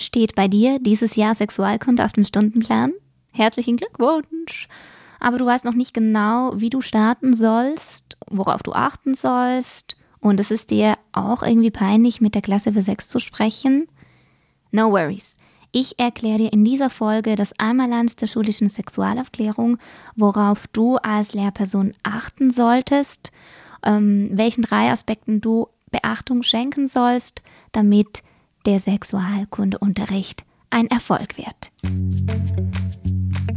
Steht bei dir dieses Jahr Sexualkunde auf dem Stundenplan? Herzlichen Glückwunsch! Aber du weißt noch nicht genau, wie du starten sollst, worauf du achten sollst. Und es ist dir auch irgendwie peinlich, mit der Klasse für Sex zu sprechen? No worries. Ich erkläre dir in dieser Folge das Einmalland der schulischen Sexualaufklärung, worauf du als Lehrperson achten solltest, ähm, welchen drei Aspekten du Beachtung schenken sollst, damit der Sexualkundeunterricht ein Erfolg wird.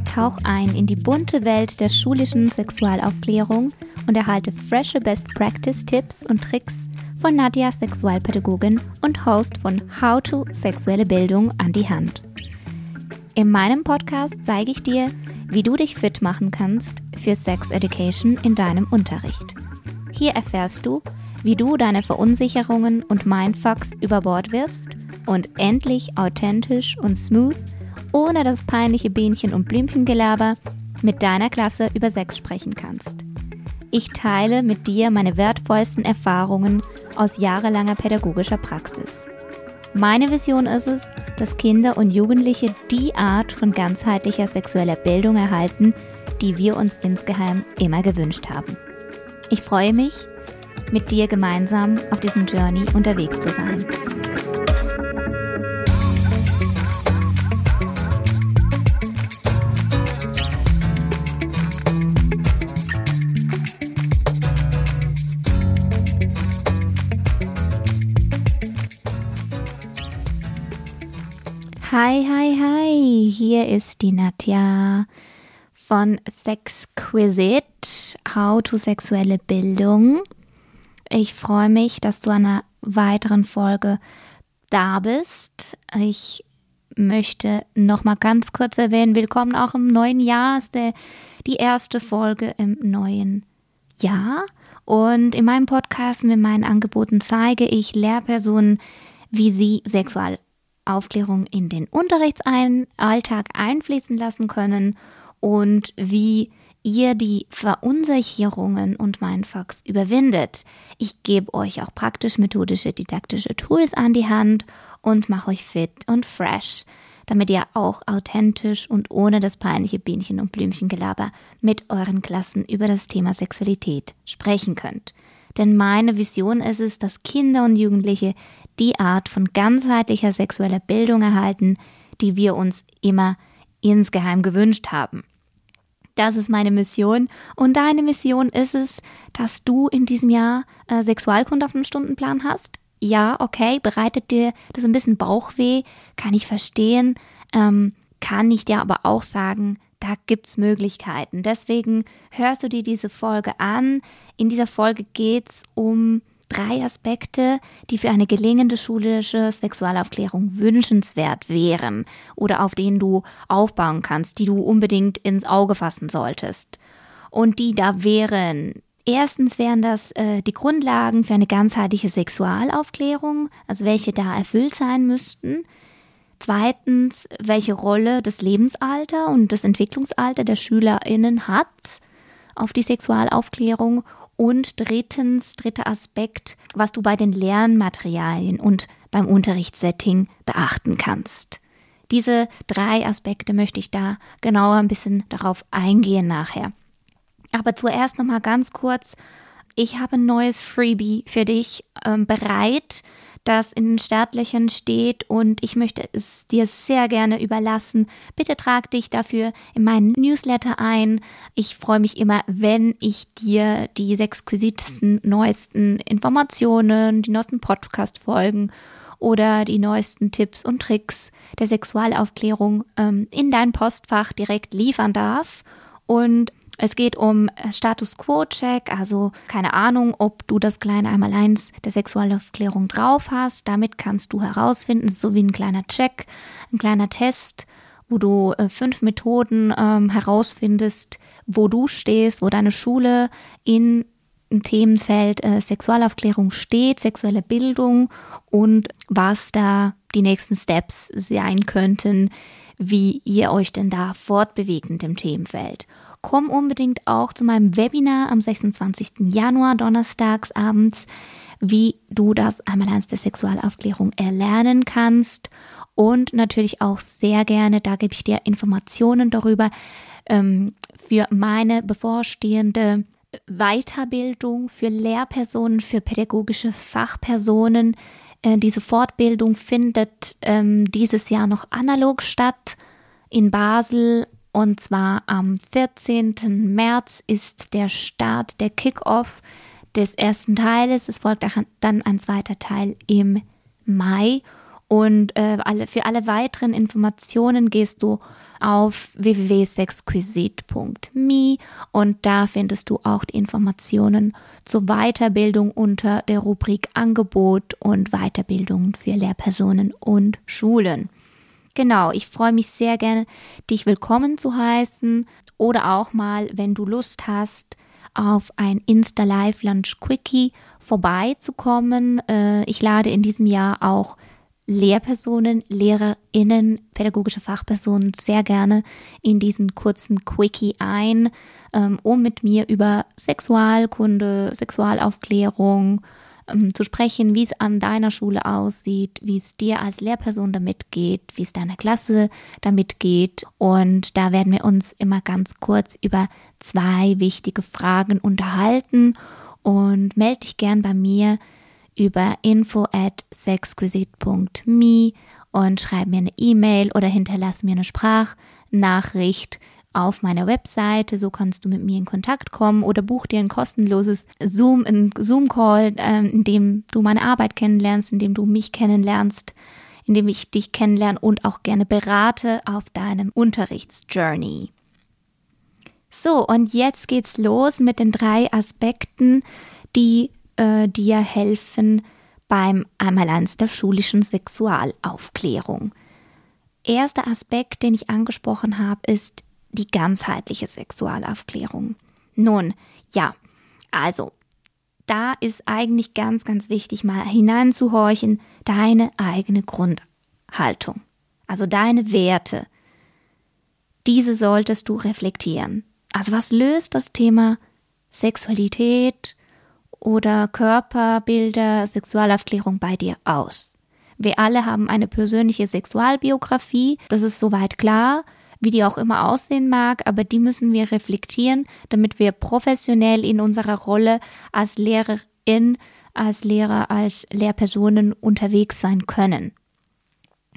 Tauch ein in die bunte Welt der schulischen Sexualaufklärung und erhalte frische Best Practice Tipps und Tricks von Nadja, Sexualpädagogin und Host von How to Sexuelle Bildung an die Hand. In meinem Podcast zeige ich dir, wie du dich fit machen kannst für Sex Education in deinem Unterricht. Hier erfährst du, wie du deine Verunsicherungen und Mindfucks über Bord wirfst und endlich authentisch und smooth, ohne das peinliche Bienchen- und Blümchengelaber, mit deiner Klasse über Sex sprechen kannst. Ich teile mit dir meine wertvollsten Erfahrungen aus jahrelanger pädagogischer Praxis. Meine Vision ist es, dass Kinder und Jugendliche die Art von ganzheitlicher sexueller Bildung erhalten, die wir uns insgeheim immer gewünscht haben. Ich freue mich, mit dir gemeinsam auf diesem Journey unterwegs zu sein. Hi, hi, hi, hier ist die Nadja von Sexquisite, How to Sexuelle Bildung. Ich freue mich, dass du einer weiteren Folge da bist. Ich möchte noch mal ganz kurz erwähnen, willkommen auch im neuen Jahr, ist der, die erste Folge im neuen Jahr. Und in meinem Podcast mit meinen Angeboten zeige ich Lehrpersonen, wie sie Sexual Aufklärung in den Unterrichtsalltag einfließen lassen können und wie ihr die Verunsicherungen und Mindfucks überwindet. Ich gebe euch auch praktisch methodische, didaktische Tools an die Hand und mache euch fit und fresh, damit ihr auch authentisch und ohne das peinliche Bienchen- und Blümchengelaber mit euren Klassen über das Thema Sexualität sprechen könnt. Denn meine Vision ist es, dass Kinder und Jugendliche die Art von ganzheitlicher sexueller Bildung erhalten, die wir uns immer insgeheim gewünscht haben. Das ist meine Mission und deine Mission ist es, dass du in diesem Jahr äh, Sexualkunde auf dem Stundenplan hast. Ja, okay, bereitet dir das ein bisschen Bauchweh, kann ich verstehen, ähm, kann ich dir aber auch sagen, da gibt's Möglichkeiten. Deswegen hörst du dir diese Folge an. In dieser Folge geht's um drei Aspekte, die für eine gelingende schulische Sexualaufklärung wünschenswert wären oder auf denen du aufbauen kannst, die du unbedingt ins Auge fassen solltest. Und die da wären Erstens wären das äh, die Grundlagen für eine ganzheitliche Sexualaufklärung, also welche da erfüllt sein müssten. Zweitens, welche Rolle das Lebensalter und das Entwicklungsalter der SchülerInnen hat auf die Sexualaufklärung. Und drittens, dritter Aspekt, was du bei den Lernmaterialien und beim Unterrichtssetting beachten kannst. Diese drei Aspekte möchte ich da genauer ein bisschen darauf eingehen nachher. Aber zuerst nochmal ganz kurz, ich habe ein neues Freebie für dich ähm, bereit das in den Startlöchern steht und ich möchte es dir sehr gerne überlassen. Bitte trag dich dafür in meinen Newsletter ein. Ich freue mich immer, wenn ich dir die exquisitesten, neuesten Informationen, die neuesten Podcast-Folgen oder die neuesten Tipps und Tricks der Sexualaufklärung ähm, in dein Postfach direkt liefern darf. Und es geht um Status Quo-Check, also keine Ahnung, ob du das kleine Einmaleins der Sexualaufklärung drauf hast. Damit kannst du herausfinden, so wie ein kleiner Check, ein kleiner Test, wo du äh, fünf Methoden ähm, herausfindest, wo du stehst, wo deine Schule in im Themenfeld äh, Sexualaufklärung steht, sexuelle Bildung und was da die nächsten Steps sein könnten, wie ihr euch denn da fortbewegt in dem Themenfeld komm unbedingt auch zu meinem Webinar am 26. Januar, donnerstags abends, wie du das einmal der Sexualaufklärung erlernen kannst und natürlich auch sehr gerne, da gebe ich dir Informationen darüber, ähm, für meine bevorstehende Weiterbildung für Lehrpersonen, für pädagogische Fachpersonen. Äh, diese Fortbildung findet ähm, dieses Jahr noch analog statt in Basel und zwar am 14. März ist der Start, der Kickoff des ersten Teiles. Es folgt dann ein zweiter Teil im Mai. Und äh, alle, für alle weiteren Informationen gehst du auf www.sexquisite.me und da findest du auch die Informationen zur Weiterbildung unter der Rubrik Angebot und Weiterbildung für Lehrpersonen und Schulen. Genau, ich freue mich sehr gerne, dich willkommen zu heißen oder auch mal, wenn du Lust hast, auf ein Insta Live Lunch Quickie vorbeizukommen. Äh, ich lade in diesem Jahr auch Lehrpersonen, LehrerInnen, pädagogische Fachpersonen sehr gerne in diesen kurzen Quickie ein, ähm, um mit mir über Sexualkunde, Sexualaufklärung ähm, zu sprechen, wie es an deiner Schule aussieht, wie es dir als Lehrperson damit geht, wie es deiner Klasse damit geht. Und da werden wir uns immer ganz kurz über zwei wichtige Fragen unterhalten. Und melde dich gern bei mir über info at sexquisite.me und schreib mir eine E-Mail oder hinterlass mir eine Sprachnachricht auf meiner Webseite. So kannst du mit mir in Kontakt kommen oder buch dir ein kostenloses Zoom, ein Zoom-Call, äh, in dem du meine Arbeit kennenlernst, in dem du mich kennenlernst, in dem ich dich kennenlerne und auch gerne berate auf deinem Unterrichtsjourney. So, und jetzt geht's los mit den drei Aspekten, die äh, dir helfen beim Einmaleins der schulischen Sexualaufklärung. Erster Aspekt, den ich angesprochen habe, ist die ganzheitliche Sexualaufklärung. Nun, ja, also da ist eigentlich ganz, ganz wichtig, mal hineinzuhorchen, deine eigene Grundhaltung, also deine Werte. Diese solltest du reflektieren. Also was löst das Thema Sexualität, oder Körperbilder, Sexualaufklärung bei dir aus? Wir alle haben eine persönliche Sexualbiografie, das ist soweit klar, wie die auch immer aussehen mag, aber die müssen wir reflektieren, damit wir professionell in unserer Rolle als Lehrerin, als Lehrer, als Lehrpersonen unterwegs sein können.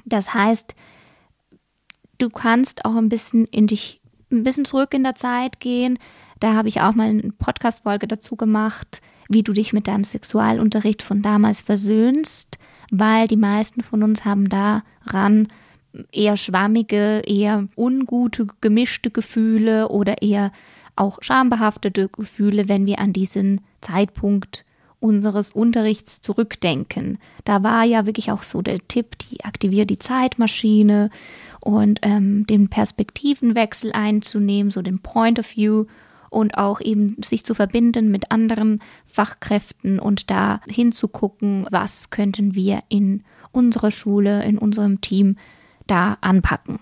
Das heißt, du kannst auch ein bisschen in dich, ein bisschen zurück in der Zeit gehen. Da habe ich auch mal eine Podcast-Folge dazu gemacht wie du dich mit deinem Sexualunterricht von damals versöhnst, weil die meisten von uns haben daran eher schwammige, eher ungute, gemischte Gefühle oder eher auch schambehaftete Gefühle, wenn wir an diesen Zeitpunkt unseres Unterrichts zurückdenken. Da war ja wirklich auch so der Tipp, die aktiviert die Zeitmaschine und ähm, den Perspektivenwechsel einzunehmen, so den Point of View und auch eben sich zu verbinden mit anderen Fachkräften und da hinzugucken, was könnten wir in unserer Schule, in unserem Team da anpacken.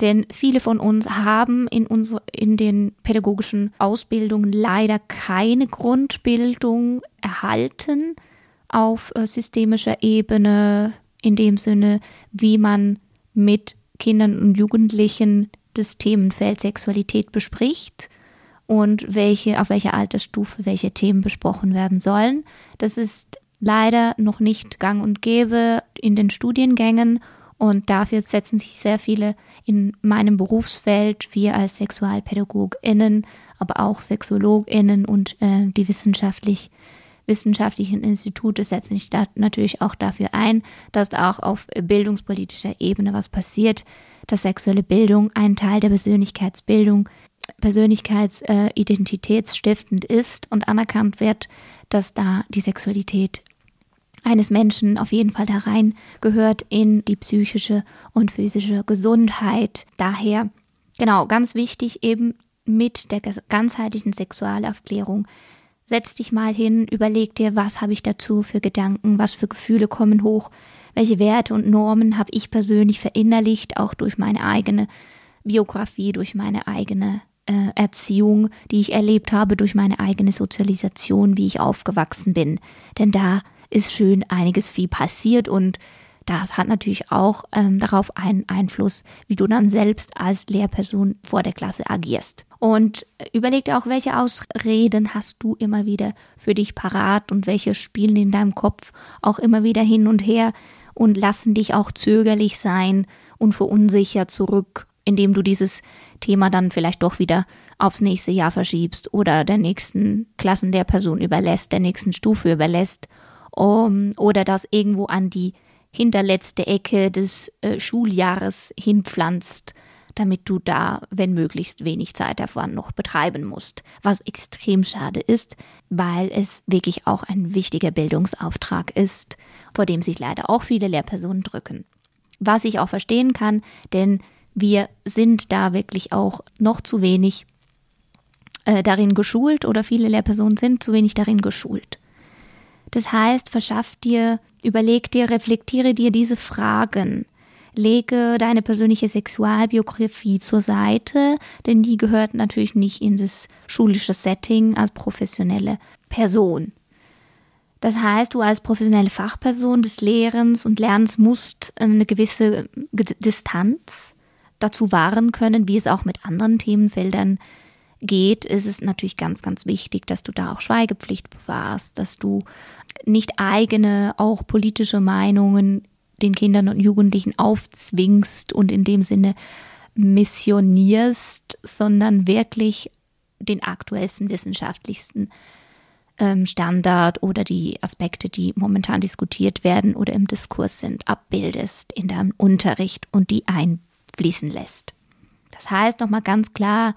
Denn viele von uns haben in, unsere, in den pädagogischen Ausbildungen leider keine Grundbildung erhalten auf äh, systemischer Ebene, in dem Sinne, wie man mit Kindern und Jugendlichen das Themenfeld Sexualität bespricht und welche, auf welcher Altersstufe welche Themen besprochen werden sollen. Das ist leider noch nicht gang und gäbe in den Studiengängen und dafür setzen sich sehr viele in meinem Berufsfeld, wir als SexualpädagogInnen, aber auch SexologInnen und äh, die wissenschaftlich wissenschaftlichen Institute setzen sich da natürlich auch dafür ein, dass auch auf bildungspolitischer Ebene was passiert, dass sexuelle Bildung ein Teil der Persönlichkeitsbildung persönlichkeitsidentitätsstiftend ist und anerkannt wird, dass da die Sexualität eines Menschen auf jeden Fall da rein gehört in die psychische und physische Gesundheit. Daher, genau, ganz wichtig eben mit der ganzheitlichen Sexualaufklärung. Setz dich mal hin, überleg dir, was habe ich dazu für Gedanken, was für Gefühle kommen hoch, welche Werte und Normen habe ich persönlich verinnerlicht, auch durch meine eigene Biografie, durch meine eigene äh, Erziehung, die ich erlebt habe durch meine eigene Sozialisation, wie ich aufgewachsen bin. Denn da ist schön einiges viel passiert und das hat natürlich auch ähm, darauf einen Einfluss, wie du dann selbst als Lehrperson vor der Klasse agierst. Und überleg dir auch, welche Ausreden hast du immer wieder für dich parat und welche spielen in deinem Kopf auch immer wieder hin und her und lassen dich auch zögerlich sein und verunsichert zurück, indem du dieses Thema dann vielleicht doch wieder aufs nächste Jahr verschiebst oder der nächsten Klassenlehrperson überlässt, der nächsten Stufe überlässt um, oder das irgendwo an die hinterletzte Ecke des äh, Schuljahres hinpflanzt, damit du da, wenn möglichst wenig Zeit davon noch betreiben musst. Was extrem schade ist, weil es wirklich auch ein wichtiger Bildungsauftrag ist, vor dem sich leider auch viele Lehrpersonen drücken. Was ich auch verstehen kann, denn wir sind da wirklich auch noch zu wenig äh, darin geschult oder viele Lehrpersonen sind zu wenig darin geschult. Das heißt, verschaff dir, überleg dir, reflektiere dir diese Fragen. Lege deine persönliche Sexualbiografie zur Seite, denn die gehört natürlich nicht in das schulische Setting als professionelle Person. Das heißt, du als professionelle Fachperson des Lehrens und Lernens musst eine gewisse Distanz dazu wahren können, wie es auch mit anderen Themenfeldern geht, ist es natürlich ganz, ganz wichtig, dass du da auch Schweigepflicht bewahrst, dass du nicht eigene, auch politische Meinungen den Kindern und Jugendlichen aufzwingst und in dem Sinne missionierst, sondern wirklich den aktuellsten wissenschaftlichsten ähm, Standard oder die Aspekte, die momentan diskutiert werden oder im Diskurs sind, abbildest in deinem Unterricht und die einfließen lässt. Das heißt nochmal ganz klar,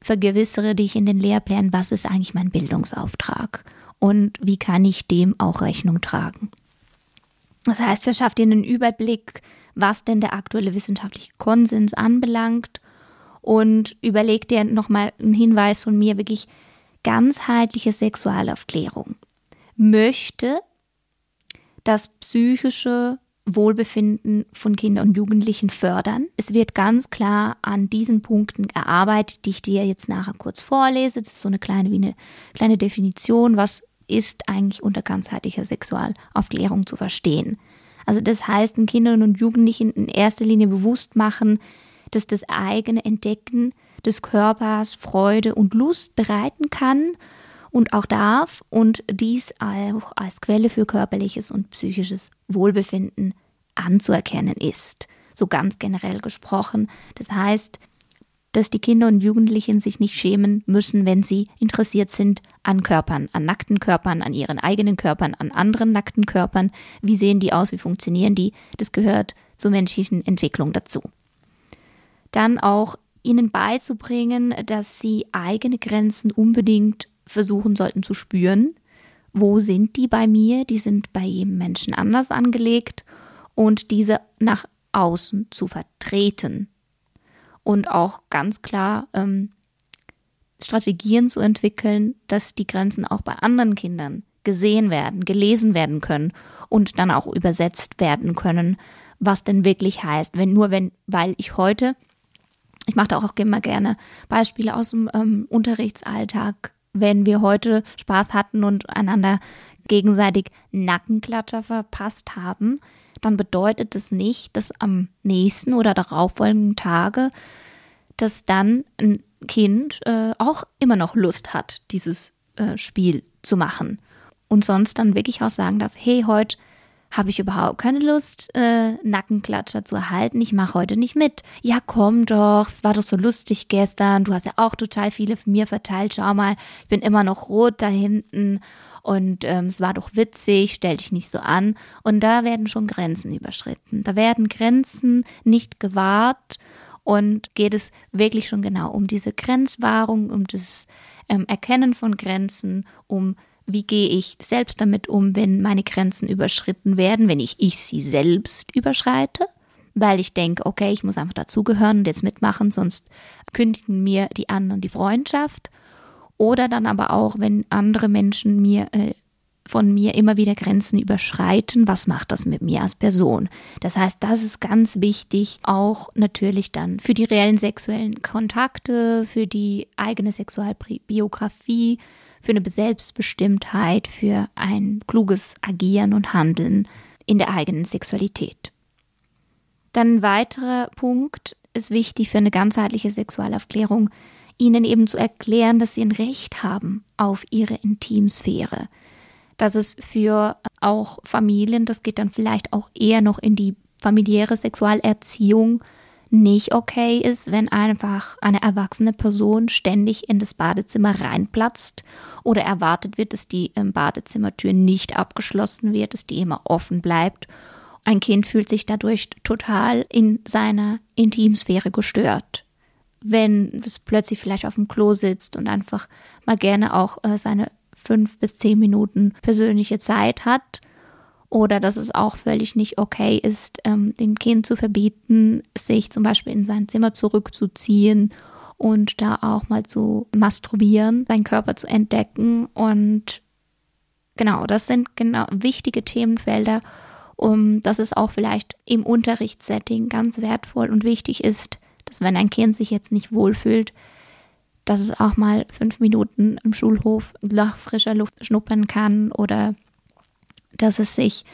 vergewissere dich in den Lehrplänen, was ist eigentlich mein Bildungsauftrag und wie kann ich dem auch Rechnung tragen. Das heißt, verschaff dir einen Überblick, was denn der aktuelle wissenschaftliche Konsens anbelangt und überleg dir nochmal einen Hinweis von mir, wirklich ganzheitliche Sexualaufklärung möchte das psychische Wohlbefinden von Kindern und Jugendlichen fördern. Es wird ganz klar an diesen Punkten gearbeitet, die ich dir jetzt nachher kurz vorlese. Das ist so eine kleine, wie eine kleine Definition, was ist eigentlich unter ganzheitlicher Sexualaufklärung zu verstehen. Also das heißt, den Kindern und Jugendlichen in erster Linie bewusst machen, dass das eigene Entdecken des Körpers Freude und Lust bereiten kann und auch darf und dies auch als Quelle für körperliches und psychisches Wohlbefinden anzuerkennen ist. So ganz generell gesprochen. Das heißt, dass die Kinder und Jugendlichen sich nicht schämen müssen, wenn sie interessiert sind an Körpern, an nackten Körpern, an ihren eigenen Körpern, an anderen nackten Körpern. Wie sehen die aus? Wie funktionieren die? Das gehört zur menschlichen Entwicklung dazu. Dann auch ihnen beizubringen, dass sie eigene Grenzen unbedingt versuchen sollten zu spüren. Wo sind die bei mir? Die sind bei jedem Menschen anders angelegt und diese nach außen zu vertreten. Und auch ganz klar ähm, Strategien zu entwickeln, dass die Grenzen auch bei anderen Kindern gesehen werden, gelesen werden können und dann auch übersetzt werden können, was denn wirklich heißt. Wenn nur wenn, weil ich heute ich mache da auch immer gerne Beispiele aus dem ähm, Unterrichtsalltag, wenn wir heute Spaß hatten und einander gegenseitig Nackenklatscher verpasst haben, dann bedeutet das nicht, dass am nächsten oder darauffolgenden Tage, dass dann ein Kind äh, auch immer noch Lust hat, dieses äh, Spiel zu machen. Und sonst dann wirklich auch sagen darf, hey, heute habe ich überhaupt keine Lust, äh, Nackenklatscher zu erhalten. Ich mache heute nicht mit. Ja, komm doch, es war doch so lustig gestern. Du hast ja auch total viele von mir verteilt. Schau mal, ich bin immer noch rot da hinten. Und ähm, es war doch witzig, stell dich nicht so an. Und da werden schon Grenzen überschritten. Da werden Grenzen nicht gewahrt und geht es wirklich schon genau um diese Grenzwahrung, um das ähm, Erkennen von Grenzen, um wie gehe ich selbst damit um, wenn meine Grenzen überschritten werden, wenn ich, ich sie selbst überschreite, weil ich denke, okay, ich muss einfach dazugehören und jetzt mitmachen, sonst kündigen mir die anderen die Freundschaft. Oder dann aber auch, wenn andere Menschen mir äh, von mir immer wieder Grenzen überschreiten, was macht das mit mir als Person? Das heißt, das ist ganz wichtig, auch natürlich dann für die reellen sexuellen Kontakte, für die eigene Sexualbiografie, für eine Selbstbestimmtheit, für ein kluges Agieren und Handeln in der eigenen Sexualität. Dann ein weiterer Punkt ist wichtig für eine ganzheitliche Sexualaufklärung, ihnen eben zu erklären, dass sie ein Recht haben auf ihre Intimsphäre. Dass es für auch Familien, das geht dann vielleicht auch eher noch in die familiäre Sexualerziehung, nicht okay ist, wenn einfach eine erwachsene Person ständig in das Badezimmer reinplatzt oder erwartet wird, dass die Badezimmertür nicht abgeschlossen wird, dass die immer offen bleibt. Ein Kind fühlt sich dadurch total in seiner Intimsphäre gestört wenn es plötzlich vielleicht auf dem Klo sitzt und einfach mal gerne auch äh, seine fünf bis zehn Minuten persönliche Zeit hat. Oder dass es auch völlig nicht okay ist, ähm, dem Kind zu verbieten, sich zum Beispiel in sein Zimmer zurückzuziehen und da auch mal zu masturbieren, seinen Körper zu entdecken. Und genau, das sind genau wichtige Themenfelder, um dass es auch vielleicht im Unterrichtssetting ganz wertvoll und wichtig ist, dass wenn ein Kind sich jetzt nicht wohlfühlt, dass es auch mal fünf Minuten im Schulhof nach frischer Luft schnuppern kann oder dass es sich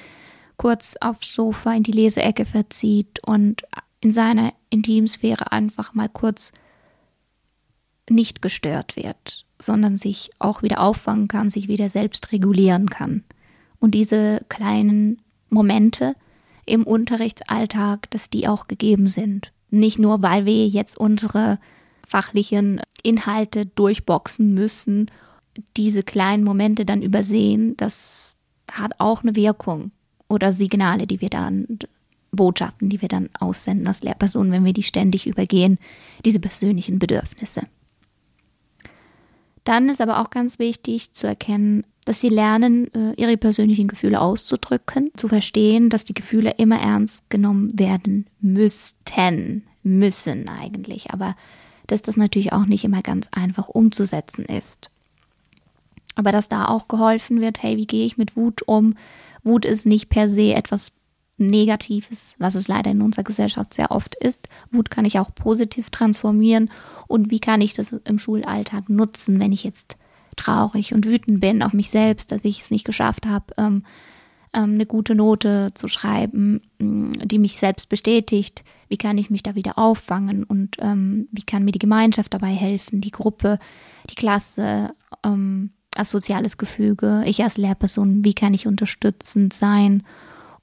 kurz aufs Sofa in die Leseecke verzieht und in seiner Intimsphäre einfach mal kurz nicht gestört wird, sondern sich auch wieder auffangen kann, sich wieder selbst regulieren kann. Und diese kleinen Momente im Unterrichtsalltag, dass die auch gegeben sind. Nicht nur, weil wir jetzt unsere fachlichen Inhalte durchboxen müssen, diese kleinen Momente dann übersehen, das hat auch eine Wirkung oder Signale, die wir dann, Botschaften, die wir dann aussenden als Lehrperson, wenn wir die ständig übergehen, diese persönlichen Bedürfnisse. Dann ist aber auch ganz wichtig zu erkennen, dass sie lernen, äh, ihre persönlichen Gefühle auszudrücken, zu verstehen, dass die Gefühle immer ernst genommen werden müssten, müssen eigentlich, aber dass das natürlich auch nicht immer ganz einfach umzusetzen ist. Aber dass da auch geholfen wird, hey, wie gehe ich mit Wut um? Wut ist nicht per se etwas Negatives, was es leider in unserer Gesellschaft sehr oft ist. Wut kann ich auch positiv transformieren. Und wie kann ich das im Schulalltag nutzen, wenn ich jetzt traurig und wütend bin auf mich selbst, dass ich es nicht geschafft habe, ähm, ähm, eine gute Note zu schreiben, mm, die mich selbst bestätigt. Wie kann ich mich da wieder auffangen und ähm, wie kann mir die Gemeinschaft dabei helfen, die Gruppe, die Klasse, ähm, als soziales Gefüge, ich als Lehrperson, wie kann ich unterstützend sein?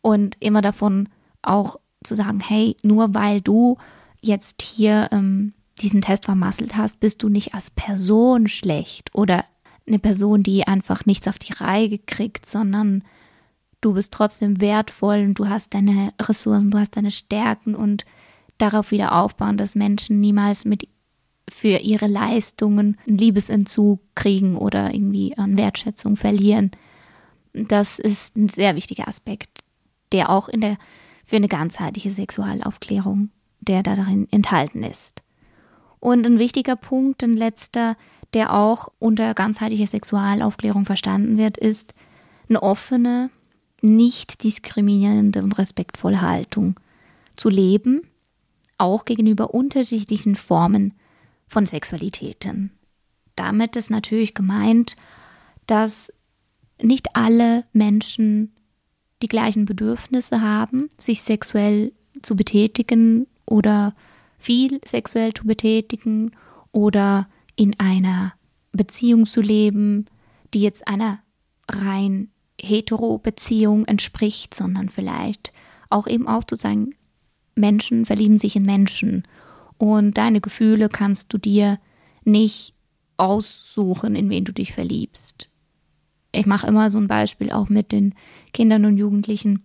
Und immer davon auch zu sagen, hey, nur weil du jetzt hier ähm, diesen Test vermasselt hast, bist du nicht als Person schlecht oder eine Person, die einfach nichts auf die Reihe kriegt, sondern du bist trotzdem wertvoll und du hast deine Ressourcen, du hast deine Stärken und darauf wieder aufbauen, dass Menschen niemals mit für ihre Leistungen einen Liebesentzug kriegen oder irgendwie an Wertschätzung verlieren. Das ist ein sehr wichtiger Aspekt, der auch in der für eine ganzheitliche Sexualaufklärung, der da darin enthalten ist. Und ein wichtiger Punkt, ein letzter, der auch unter ganzheitlicher Sexualaufklärung verstanden wird, ist eine offene, nicht diskriminierende und respektvolle Haltung zu leben, auch gegenüber unterschiedlichen Formen von Sexualitäten. Damit ist natürlich gemeint, dass nicht alle Menschen die gleichen Bedürfnisse haben, sich sexuell zu betätigen oder viel sexuell zu betätigen oder in einer Beziehung zu leben, die jetzt einer rein Hetero-Beziehung entspricht, sondern vielleicht auch eben auch zu sagen, Menschen verlieben sich in Menschen und deine Gefühle kannst du dir nicht aussuchen, in wen du dich verliebst. Ich mache immer so ein Beispiel auch mit den Kindern und Jugendlichen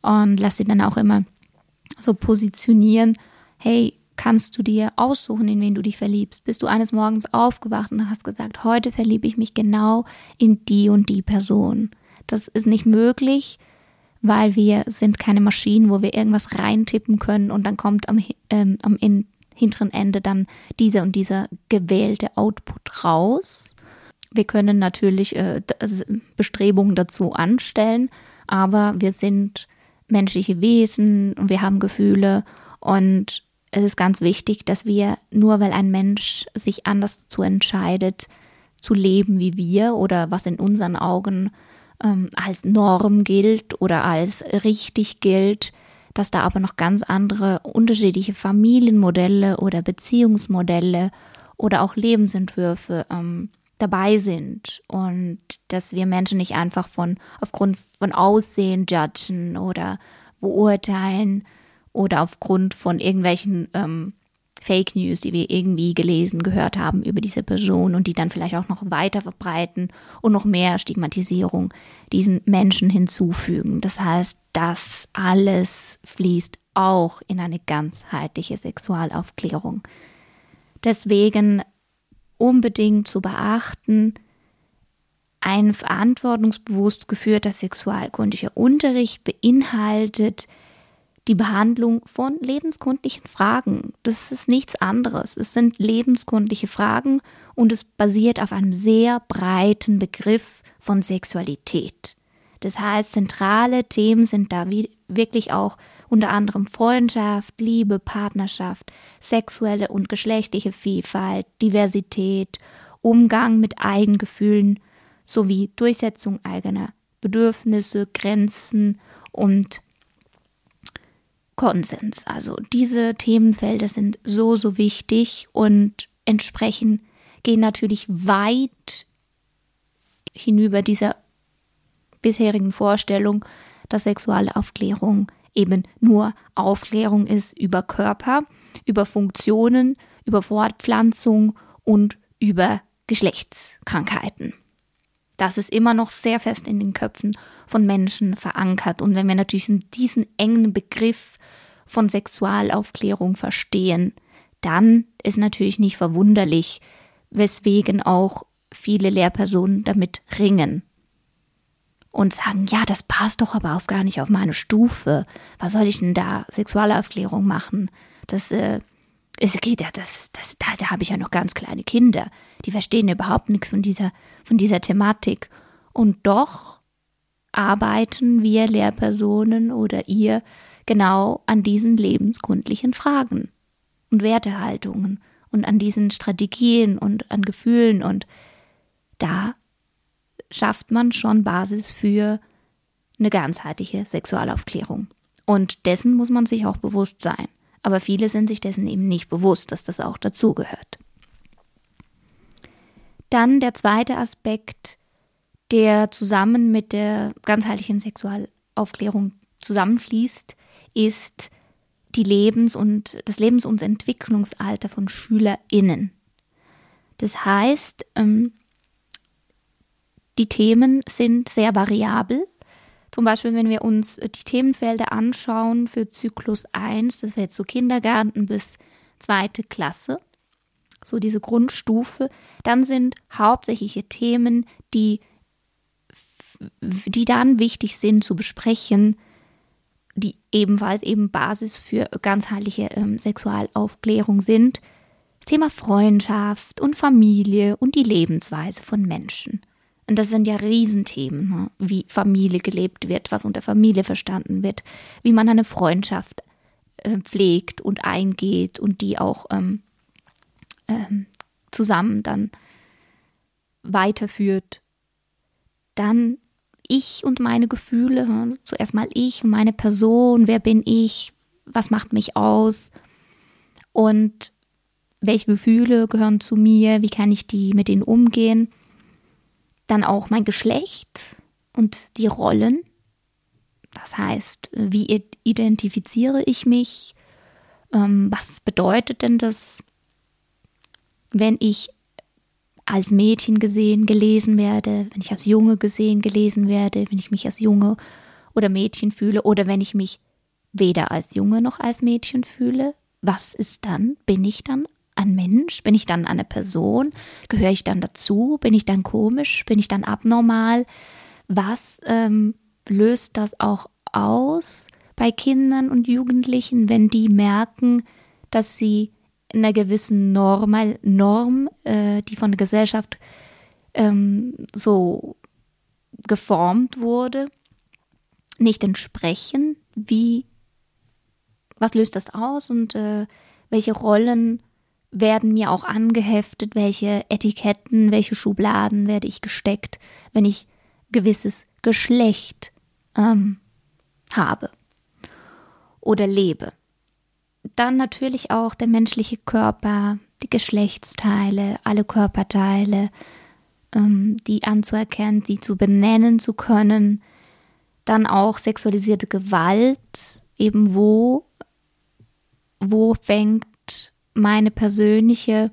und lasse sie dann auch immer so positionieren, hey, kannst du dir aussuchen, in wen du dich verliebst. Bist du eines Morgens aufgewacht und hast gesagt, heute verliebe ich mich genau in die und die Person. Das ist nicht möglich, weil wir sind keine Maschinen, wo wir irgendwas reintippen können und dann kommt am, ähm, am in, hinteren Ende dann dieser und dieser gewählte Output raus. Wir können natürlich äh, Bestrebungen dazu anstellen, aber wir sind menschliche Wesen und wir haben Gefühle und es ist ganz wichtig, dass wir nur weil ein Mensch sich anders dazu entscheidet, zu leben wie wir oder was in unseren Augen ähm, als Norm gilt oder als richtig gilt, dass da aber noch ganz andere unterschiedliche Familienmodelle oder Beziehungsmodelle oder auch Lebensentwürfe ähm, dabei sind. Und dass wir Menschen nicht einfach von aufgrund von Aussehen judgen oder beurteilen oder aufgrund von irgendwelchen ähm, Fake News, die wir irgendwie gelesen, gehört haben über diese Person und die dann vielleicht auch noch weiter verbreiten und noch mehr Stigmatisierung diesen Menschen hinzufügen. Das heißt, das alles fließt auch in eine ganzheitliche Sexualaufklärung. Deswegen unbedingt zu beachten, ein verantwortungsbewusst geführter sexualkundlicher Unterricht beinhaltet die Behandlung von lebenskundlichen Fragen. Das ist nichts anderes. Es sind lebenskundliche Fragen und es basiert auf einem sehr breiten Begriff von Sexualität. Das heißt, zentrale Themen sind da wirklich auch unter anderem Freundschaft, Liebe, Partnerschaft, sexuelle und geschlechtliche Vielfalt, Diversität, Umgang mit Eigengefühlen sowie Durchsetzung eigener Bedürfnisse, Grenzen und Konsens. Also diese Themenfelder sind so, so wichtig und entsprechend gehen natürlich weit hinüber dieser bisherigen Vorstellung, dass sexuelle Aufklärung eben nur Aufklärung ist über Körper, über Funktionen, über Fortpflanzung und über Geschlechtskrankheiten. Das ist immer noch sehr fest in den Köpfen von Menschen verankert. Und wenn wir natürlich diesen engen Begriff von Sexualaufklärung verstehen, dann ist natürlich nicht verwunderlich, weswegen auch viele Lehrpersonen damit ringen und sagen, ja, das passt doch aber auch gar nicht auf meine Stufe. Was soll ich denn da Sexualaufklärung machen? Das äh, es geht ja, das, das, da, da habe ich ja noch ganz kleine Kinder. Die verstehen überhaupt nichts von dieser, von dieser Thematik. Und doch arbeiten wir Lehrpersonen oder ihr genau an diesen lebenskundlichen Fragen und Wertehaltungen und an diesen Strategien und an Gefühlen und da schafft man schon Basis für eine ganzheitliche Sexualaufklärung. Und dessen muss man sich auch bewusst sein. Aber viele sind sich dessen eben nicht bewusst, dass das auch dazugehört. Dann der zweite Aspekt, der zusammen mit der ganzheitlichen Sexualaufklärung zusammenfließt, ist die Lebens- und das Lebens- und Entwicklungsalter von SchülerInnen. Das heißt, ähm, die Themen sind sehr variabel. Zum Beispiel, wenn wir uns die Themenfelder anschauen für Zyklus 1, das wäre jetzt so Kindergarten bis zweite Klasse, so diese Grundstufe, dann sind hauptsächliche Themen, die, die dann wichtig sind zu besprechen, die ebenfalls eben Basis für ganzheitliche ähm, Sexualaufklärung sind. Das Thema Freundschaft und Familie und die Lebensweise von Menschen. Und das sind ja Riesenthemen, ne? wie Familie gelebt wird, was unter Familie verstanden wird, wie man eine Freundschaft äh, pflegt und eingeht und die auch ähm, ähm, zusammen dann weiterführt. Dann ich und meine Gefühle, hm? zuerst mal ich und meine Person, wer bin ich, was macht mich aus und welche Gefühle gehören zu mir, wie kann ich die mit denen umgehen dann auch mein Geschlecht und die Rollen. Das heißt, wie identifiziere ich mich? Ähm, was bedeutet denn das, wenn ich als Mädchen gesehen, gelesen werde, wenn ich als Junge gesehen, gelesen werde, wenn ich mich als Junge oder Mädchen fühle oder wenn ich mich weder als Junge noch als Mädchen fühle? Was ist dann? Bin ich dann ein Mensch? Bin ich dann eine Person? Gehöre ich dann dazu? Bin ich dann komisch? Bin ich dann abnormal? Was ähm, löst das auch aus bei Kindern und Jugendlichen, wenn die merken, dass sie einer gewissen Normal, Norm, äh, die von der Gesellschaft ähm, so geformt wurde, nicht entsprechen? Wie, was löst das aus und äh, welche Rollen werden mir auch angeheftet, welche Etiketten, welche Schubladen werde ich gesteckt, wenn ich gewisses Geschlecht ähm, habe oder lebe. Dann natürlich auch der menschliche Körper, die Geschlechtsteile, alle Körperteile, ähm, die anzuerkennen, die zu benennen zu können. Dann auch sexualisierte Gewalt, eben wo, wo fängt meine persönliche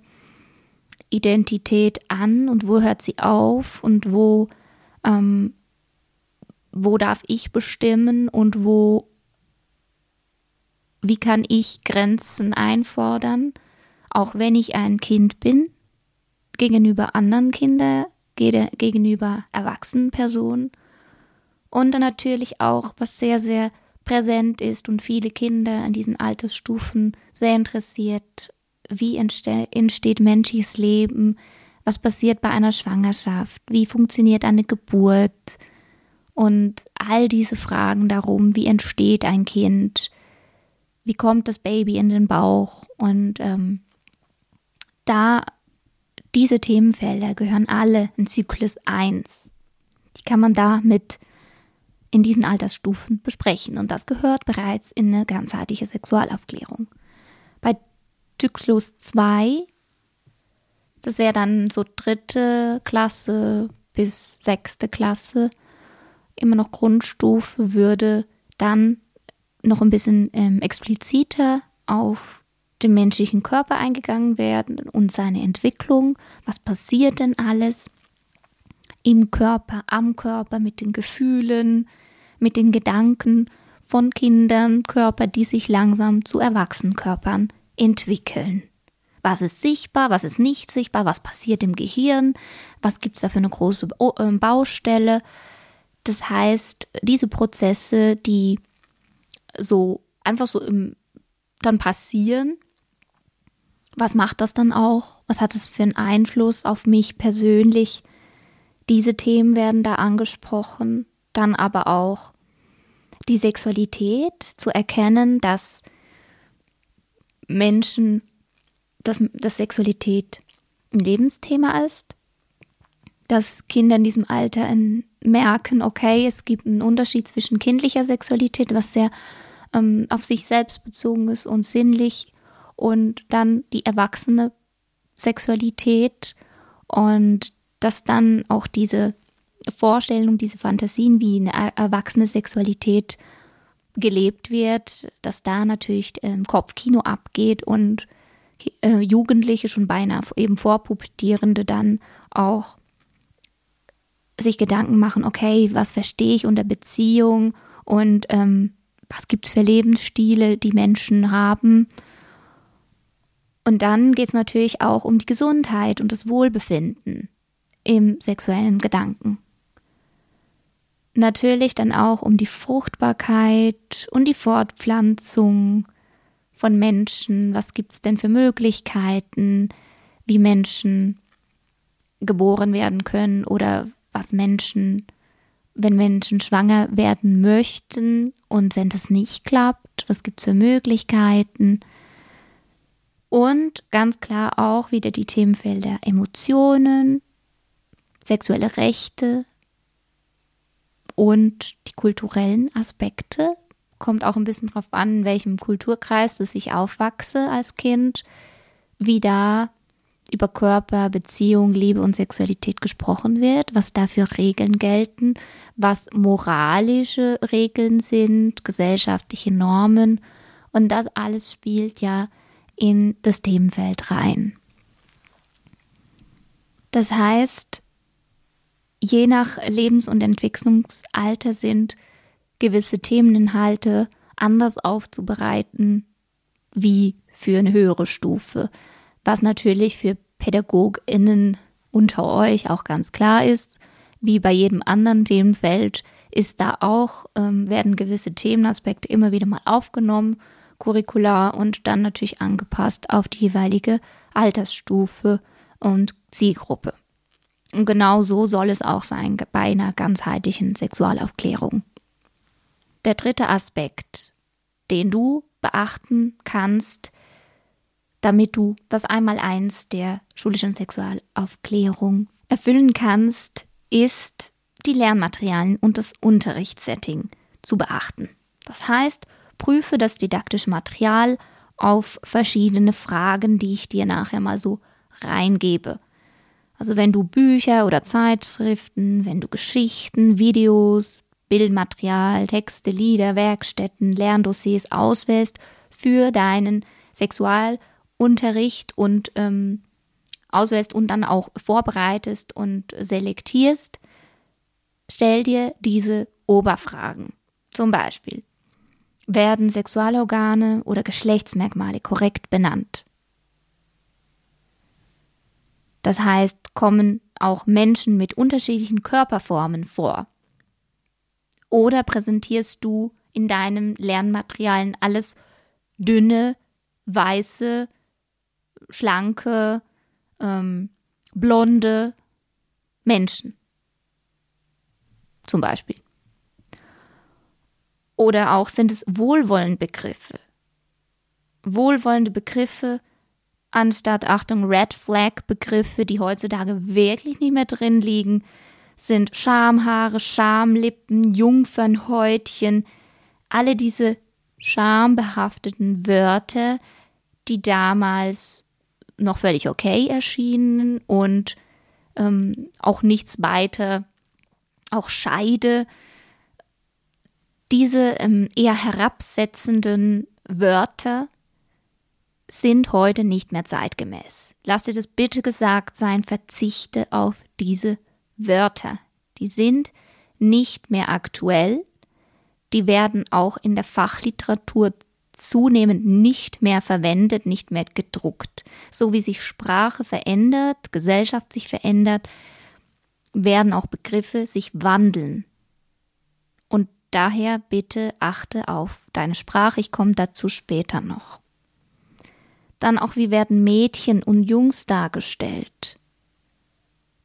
Identität an und wo hört sie auf und wo, ähm, wo darf ich bestimmen und wo, wie kann ich Grenzen einfordern, auch wenn ich ein Kind bin, gegenüber anderen Kindern, gegenüber erwachsenen Personen und dann natürlich auch, was sehr, sehr präsent ist und viele Kinder in diesen Altersstufen sehr interessiert. Wie entste entsteht menschliches Leben? Was passiert bei einer Schwangerschaft? Wie funktioniert eine Geburt? Und all diese Fragen darum, wie entsteht ein Kind? Wie kommt das Baby in den Bauch? Und ähm, da diese Themenfelder gehören alle in Zyklus 1. Die kann man da mit in diesen Altersstufen besprechen und das gehört bereits in eine ganzheitliche Sexualaufklärung. Bei Zyklus 2, das wäre dann so dritte Klasse bis sechste Klasse, immer noch Grundstufe, würde dann noch ein bisschen ähm, expliziter auf den menschlichen Körper eingegangen werden und seine Entwicklung. Was passiert denn alles? im Körper, am Körper, mit den Gefühlen, mit den Gedanken von Kindern, Körper, die sich langsam zu Erwachsenenkörpern entwickeln. Was ist sichtbar, was ist nicht sichtbar, was passiert im Gehirn, was gibt es da für eine große ähm, Baustelle. Das heißt, diese Prozesse, die so einfach so im, dann passieren, was macht das dann auch? Was hat es für einen Einfluss auf mich persönlich? Diese Themen werden da angesprochen, dann aber auch die Sexualität zu erkennen, dass Menschen, dass, dass Sexualität ein Lebensthema ist, dass Kinder in diesem Alter merken, okay, es gibt einen Unterschied zwischen kindlicher Sexualität, was sehr ähm, auf sich selbst bezogen ist und sinnlich, und dann die erwachsene Sexualität und dass dann auch diese Vorstellung, diese Fantasien, wie eine erwachsene Sexualität gelebt wird, dass da natürlich ähm, Kopfkino abgeht und äh, Jugendliche schon beinahe eben Vorpubertierende dann auch sich Gedanken machen, okay, was verstehe ich unter Beziehung und ähm, was gibt es für Lebensstile, die Menschen haben. Und dann geht es natürlich auch um die Gesundheit und das Wohlbefinden im sexuellen Gedanken. Natürlich dann auch um die Fruchtbarkeit und die Fortpflanzung von Menschen. Was gibt es denn für Möglichkeiten, wie Menschen geboren werden können oder was Menschen, wenn Menschen schwanger werden möchten und wenn das nicht klappt, was gibt es für Möglichkeiten? Und ganz klar auch wieder die Themenfelder Emotionen, sexuelle Rechte und die kulturellen Aspekte. Kommt auch ein bisschen drauf an, in welchem Kulturkreis dass ich aufwachse als Kind, wie da über Körper, Beziehung, Liebe und Sexualität gesprochen wird, was da für Regeln gelten, was moralische Regeln sind, gesellschaftliche Normen. Und das alles spielt ja in das Themenfeld rein. Das heißt, je nach Lebens- und Entwicklungsalter sind gewisse Themeninhalte anders aufzubereiten wie für eine höhere Stufe, was natürlich für PädagogInnen unter euch auch ganz klar ist. Wie bei jedem anderen Themenfeld ist da auch, ähm, werden gewisse Themenaspekte immer wieder mal aufgenommen, curricular und dann natürlich angepasst auf die jeweilige Altersstufe und Zielgruppe. Und genau so soll es auch sein bei einer ganzheitlichen Sexualaufklärung. Der dritte Aspekt, den du beachten kannst, damit du das Einmaleins der schulischen Sexualaufklärung erfüllen kannst, ist die Lernmaterialien und das Unterrichtssetting zu beachten. Das heißt, prüfe das didaktische Material auf verschiedene Fragen, die ich dir nachher mal so reingebe. Also wenn du Bücher oder Zeitschriften, wenn du Geschichten, Videos, Bildmaterial, Texte, Lieder, Werkstätten, Lerndossiers auswählst für deinen Sexualunterricht und ähm, auswählst und dann auch vorbereitest und selektierst, stell dir diese Oberfragen. Zum Beispiel, werden Sexualorgane oder Geschlechtsmerkmale korrekt benannt? Das heißt, kommen auch Menschen mit unterschiedlichen Körperformen vor? Oder präsentierst du in deinem Lernmaterialien alles dünne, weiße, schlanke, ähm, blonde Menschen? Zum Beispiel. Oder auch sind es wohlwollende Begriffe? Wohlwollende Begriffe anstatt, Achtung, Red Flag Begriffe, die heutzutage wirklich nicht mehr drin liegen, sind Schamhaare, Schamlippen, Jungfernhäutchen, alle diese schambehafteten Wörter, die damals noch völlig okay erschienen und ähm, auch nichts weiter, auch Scheide, diese ähm, eher herabsetzenden Wörter sind heute nicht mehr zeitgemäß. Lass dir das bitte gesagt sein, verzichte auf diese Wörter. Die sind nicht mehr aktuell. Die werden auch in der Fachliteratur zunehmend nicht mehr verwendet, nicht mehr gedruckt. So wie sich Sprache verändert, Gesellschaft sich verändert, werden auch Begriffe sich wandeln. Und daher bitte achte auf deine Sprache. Ich komme dazu später noch. Dann auch, wie werden Mädchen und Jungs dargestellt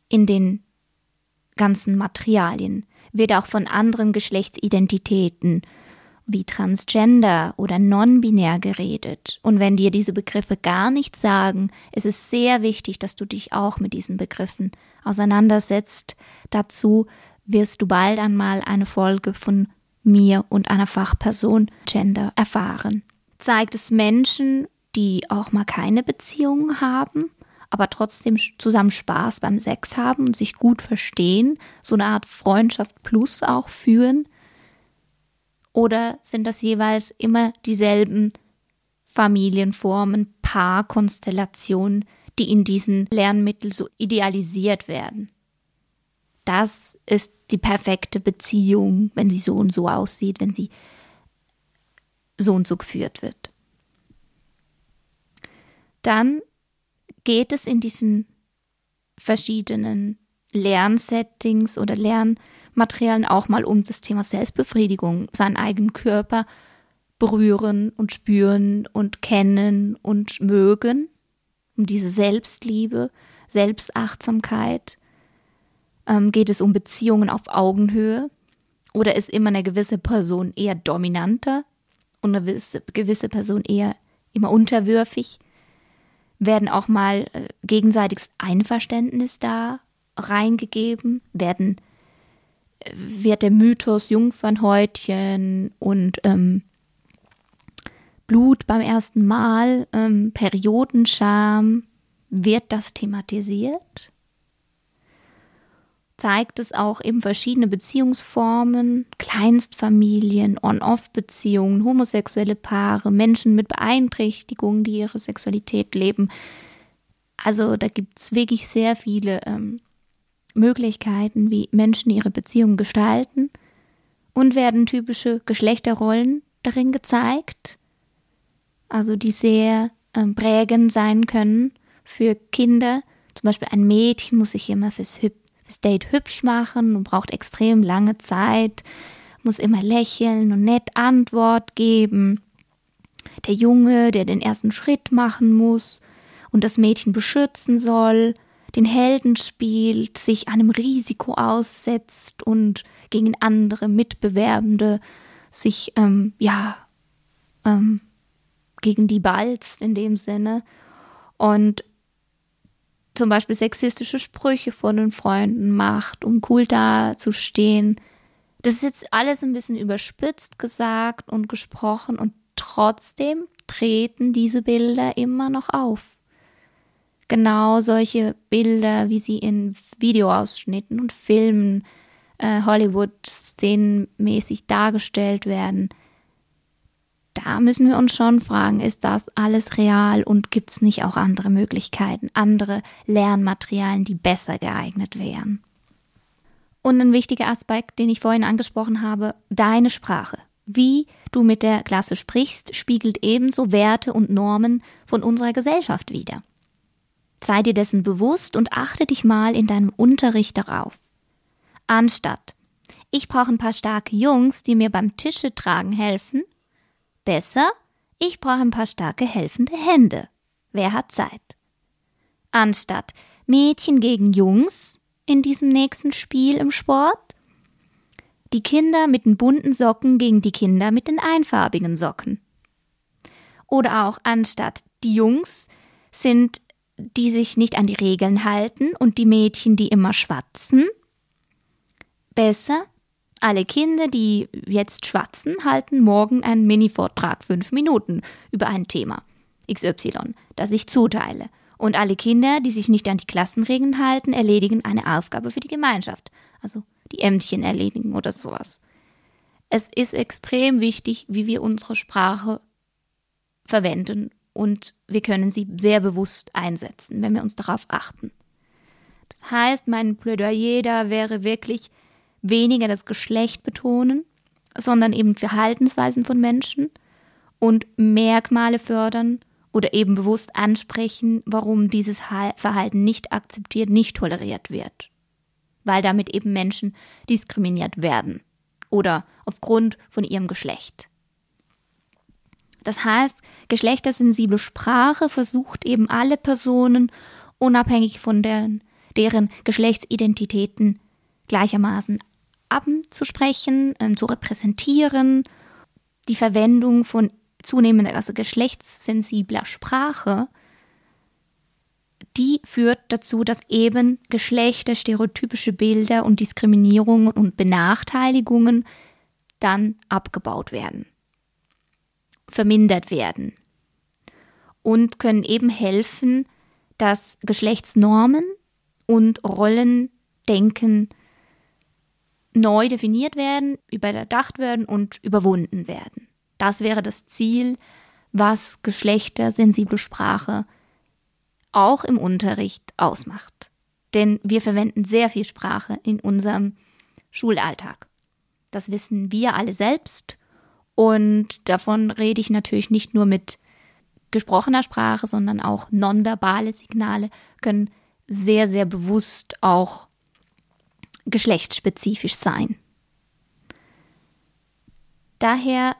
in den ganzen Materialien. Wird auch von anderen Geschlechtsidentitäten wie Transgender oder non-binär geredet. Und wenn dir diese Begriffe gar nichts sagen, ist es sehr wichtig, dass du dich auch mit diesen Begriffen auseinandersetzt. Dazu wirst du bald einmal eine Folge von mir und einer Fachperson Gender erfahren. Zeigt es Menschen die auch mal keine Beziehungen haben, aber trotzdem zusammen Spaß beim Sex haben und sich gut verstehen, so eine Art Freundschaft plus auch führen? Oder sind das jeweils immer dieselben Familienformen, Paarkonstellationen, die in diesen Lernmitteln so idealisiert werden? Das ist die perfekte Beziehung, wenn sie so und so aussieht, wenn sie so und so geführt wird dann geht es in diesen verschiedenen Lernsettings oder Lernmaterialien auch mal um das Thema Selbstbefriedigung, seinen eigenen Körper berühren und spüren und kennen und mögen, um diese Selbstliebe, Selbstachtsamkeit. Ähm, geht es um Beziehungen auf Augenhöhe oder ist immer eine gewisse Person eher dominanter und eine gewisse, Person eher immer unterwürfig? werden auch mal äh, gegenseitiges Einverständnis da reingegeben, werden wird der Mythos Jungfernhäutchen und ähm, Blut beim ersten Mal, ähm, Periodenscham, wird das thematisiert? zeigt es auch eben verschiedene Beziehungsformen, Kleinstfamilien, On-Off-Beziehungen, homosexuelle Paare, Menschen mit Beeinträchtigungen, die ihre Sexualität leben. Also da gibt es wirklich sehr viele ähm, Möglichkeiten, wie Menschen ihre Beziehungen gestalten und werden typische Geschlechterrollen darin gezeigt, also die sehr ähm, prägend sein können für Kinder. Zum Beispiel ein Mädchen muss sich immer fürs Hüb das Date hübsch machen und braucht extrem lange Zeit, muss immer lächeln und nett Antwort geben. Der Junge, der den ersten Schritt machen muss und das Mädchen beschützen soll, den Helden spielt, sich einem Risiko aussetzt und gegen andere Mitbewerbende sich, ähm, ja, ähm, gegen die balzt in dem Sinne. Und zum Beispiel sexistische Sprüche vor den Freunden macht, um cool dazustehen. Das ist jetzt alles ein bisschen überspitzt gesagt und gesprochen und trotzdem treten diese Bilder immer noch auf. Genau solche Bilder, wie sie in Videoausschnitten und Filmen äh, Hollywood-szenenmäßig dargestellt werden, da müssen wir uns schon fragen, ist das alles real und gibt es nicht auch andere Möglichkeiten, andere Lernmaterialien, die besser geeignet wären? Und ein wichtiger Aspekt, den ich vorhin angesprochen habe, deine Sprache. Wie du mit der Klasse sprichst, spiegelt ebenso Werte und Normen von unserer Gesellschaft wider. Sei dir dessen bewusst und achte dich mal in deinem Unterricht darauf. Anstatt ich brauche ein paar starke Jungs, die mir beim Tische tragen helfen, Besser, ich brauche ein paar starke helfende Hände. Wer hat Zeit? Anstatt Mädchen gegen Jungs in diesem nächsten Spiel im Sport, die Kinder mit den bunten Socken gegen die Kinder mit den einfarbigen Socken. Oder auch anstatt die Jungs sind, die sich nicht an die Regeln halten und die Mädchen, die immer schwatzen. Besser, alle Kinder, die jetzt schwatzen, halten morgen einen Mini-Vortrag fünf Minuten über ein Thema XY, das ich zuteile. Und alle Kinder, die sich nicht an die Klassenregeln halten, erledigen eine Aufgabe für die Gemeinschaft. Also die Ämtchen erledigen oder sowas. Es ist extrem wichtig, wie wir unsere Sprache verwenden und wir können sie sehr bewusst einsetzen, wenn wir uns darauf achten. Das heißt, mein Plädoyer da wäre wirklich, weniger das Geschlecht betonen, sondern eben Verhaltensweisen von Menschen und Merkmale fördern oder eben bewusst ansprechen, warum dieses Verhalten nicht akzeptiert, nicht toleriert wird. Weil damit eben Menschen diskriminiert werden oder aufgrund von ihrem Geschlecht. Das heißt, geschlechtersensible Sprache versucht eben alle Personen, unabhängig von deren, deren Geschlechtsidentitäten, gleichermaßen abzusprechen, ähm, zu repräsentieren. Die Verwendung von zunehmender, also geschlechtssensibler Sprache, die führt dazu, dass eben geschlechterstereotypische Bilder und Diskriminierungen und Benachteiligungen dann abgebaut werden, vermindert werden und können eben helfen, dass Geschlechtsnormen und Rollendenken neu definiert werden, überdacht werden und überwunden werden. Das wäre das Ziel, was geschlechtersensible Sprache auch im Unterricht ausmacht. Denn wir verwenden sehr viel Sprache in unserem Schulalltag. Das wissen wir alle selbst und davon rede ich natürlich nicht nur mit gesprochener Sprache, sondern auch nonverbale Signale können sehr, sehr bewusst auch geschlechtsspezifisch sein. Daher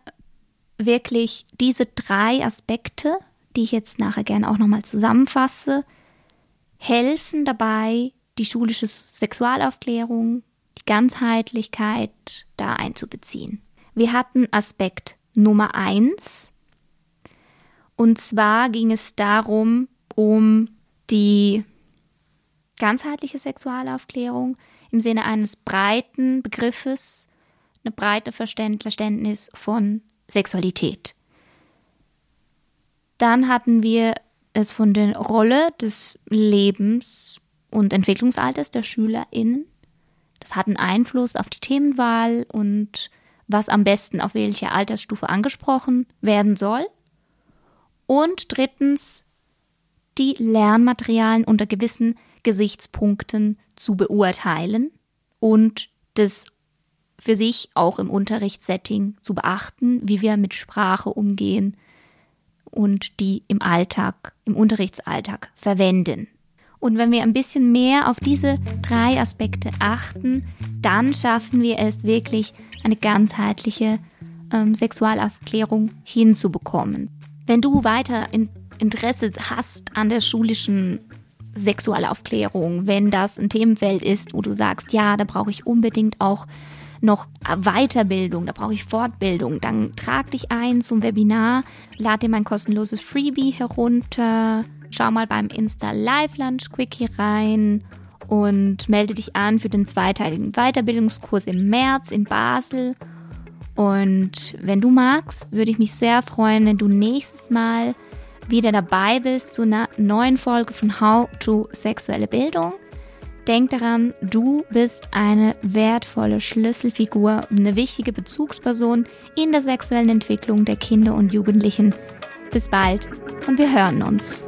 wirklich diese drei Aspekte, die ich jetzt nachher gerne auch nochmal zusammenfasse, helfen dabei, die schulische Sexualaufklärung, die Ganzheitlichkeit da einzubeziehen. Wir hatten Aspekt Nummer eins, und zwar ging es darum, um die ganzheitliche Sexualaufklärung, im Sinne eines breiten Begriffes, eine breite Verständnis von Sexualität. Dann hatten wir es von der Rolle des Lebens und Entwicklungsalters der SchülerInnen. Das hat einen Einfluss auf die Themenwahl und was am besten auf welche Altersstufe angesprochen werden soll. Und drittens die Lernmaterialien unter gewissen Gesichtspunkten zu beurteilen und das für sich auch im Unterrichtssetting zu beachten, wie wir mit Sprache umgehen und die im Alltag, im Unterrichtsalltag verwenden. Und wenn wir ein bisschen mehr auf diese drei Aspekte achten, dann schaffen wir es wirklich, eine ganzheitliche ähm, Sexualaufklärung hinzubekommen. Wenn du weiter in Interesse hast an der schulischen Sexualaufklärung, wenn das ein Themenfeld ist, wo du sagst, ja, da brauche ich unbedingt auch noch Weiterbildung, da brauche ich Fortbildung, dann trag dich ein zum Webinar, lad dir mein kostenloses Freebie herunter, schau mal beim Insta Live Lunch Quickie rein und melde dich an für den zweiteiligen Weiterbildungskurs im März in Basel. Und wenn du magst, würde ich mich sehr freuen, wenn du nächstes Mal wieder dabei bist zu einer neuen Folge von How to Sexuelle Bildung. Denk daran, du bist eine wertvolle Schlüsselfigur, eine wichtige Bezugsperson in der sexuellen Entwicklung der Kinder und Jugendlichen. Bis bald und wir hören uns.